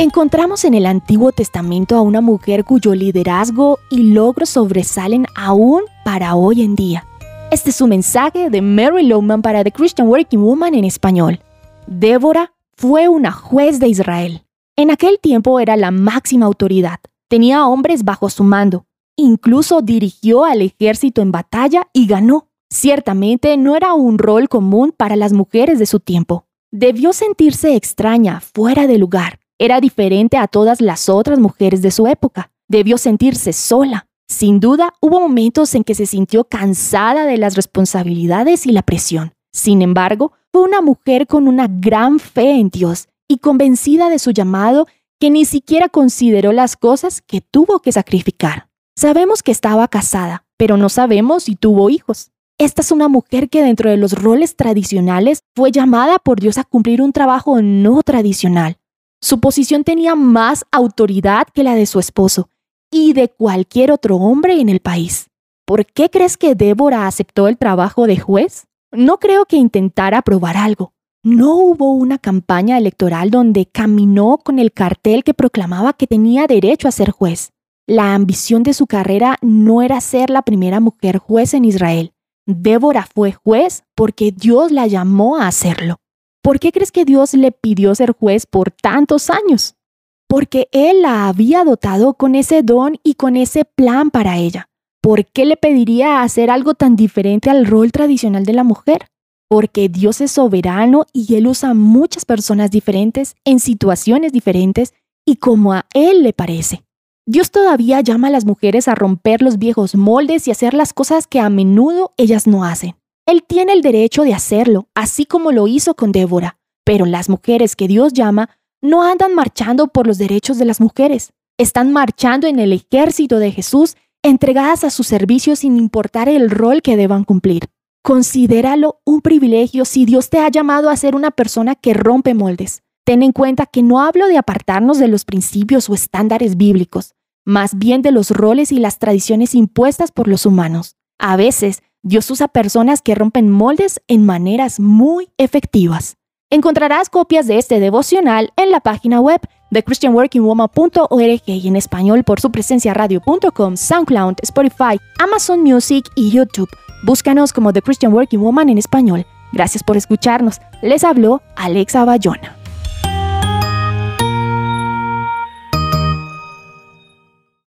Encontramos en el Antiguo Testamento a una mujer cuyo liderazgo y logros sobresalen aún para hoy en día. Este es su mensaje de Mary Lowman para The Christian Working Woman en español. Débora fue una juez de Israel. En aquel tiempo era la máxima autoridad. Tenía hombres bajo su mando. Incluso dirigió al ejército en batalla y ganó. Ciertamente no era un rol común para las mujeres de su tiempo. Debió sentirse extraña, fuera de lugar. Era diferente a todas las otras mujeres de su época. Debió sentirse sola. Sin duda, hubo momentos en que se sintió cansada de las responsabilidades y la presión. Sin embargo, fue una mujer con una gran fe en Dios y convencida de su llamado que ni siquiera consideró las cosas que tuvo que sacrificar. Sabemos que estaba casada, pero no sabemos si tuvo hijos. Esta es una mujer que dentro de los roles tradicionales fue llamada por Dios a cumplir un trabajo no tradicional. Su posición tenía más autoridad que la de su esposo y de cualquier otro hombre en el país. ¿Por qué crees que Débora aceptó el trabajo de juez? No creo que intentara probar algo. No hubo una campaña electoral donde caminó con el cartel que proclamaba que tenía derecho a ser juez. La ambición de su carrera no era ser la primera mujer juez en Israel. Débora fue juez porque Dios la llamó a hacerlo. ¿Por qué crees que Dios le pidió ser juez por tantos años? Porque Él la había dotado con ese don y con ese plan para ella. ¿Por qué le pediría hacer algo tan diferente al rol tradicional de la mujer? porque Dios es soberano y Él usa muchas personas diferentes en situaciones diferentes y como a Él le parece. Dios todavía llama a las mujeres a romper los viejos moldes y hacer las cosas que a menudo ellas no hacen. Él tiene el derecho de hacerlo, así como lo hizo con Débora, pero las mujeres que Dios llama no andan marchando por los derechos de las mujeres, están marchando en el ejército de Jesús, entregadas a su servicio sin importar el rol que deban cumplir. Considéralo un privilegio si Dios te ha llamado a ser una persona que rompe moldes. Ten en cuenta que no hablo de apartarnos de los principios o estándares bíblicos, más bien de los roles y las tradiciones impuestas por los humanos. A veces, Dios usa personas que rompen moldes en maneras muy efectivas. Encontrarás copias de este devocional en la página web de christianworkingwoman.org y en español por su presencia radio.com, SoundCloud, Spotify, Amazon Music y YouTube. Búscanos como The Christian Working Woman en español. Gracias por escucharnos. Les habló Alexa Bayona.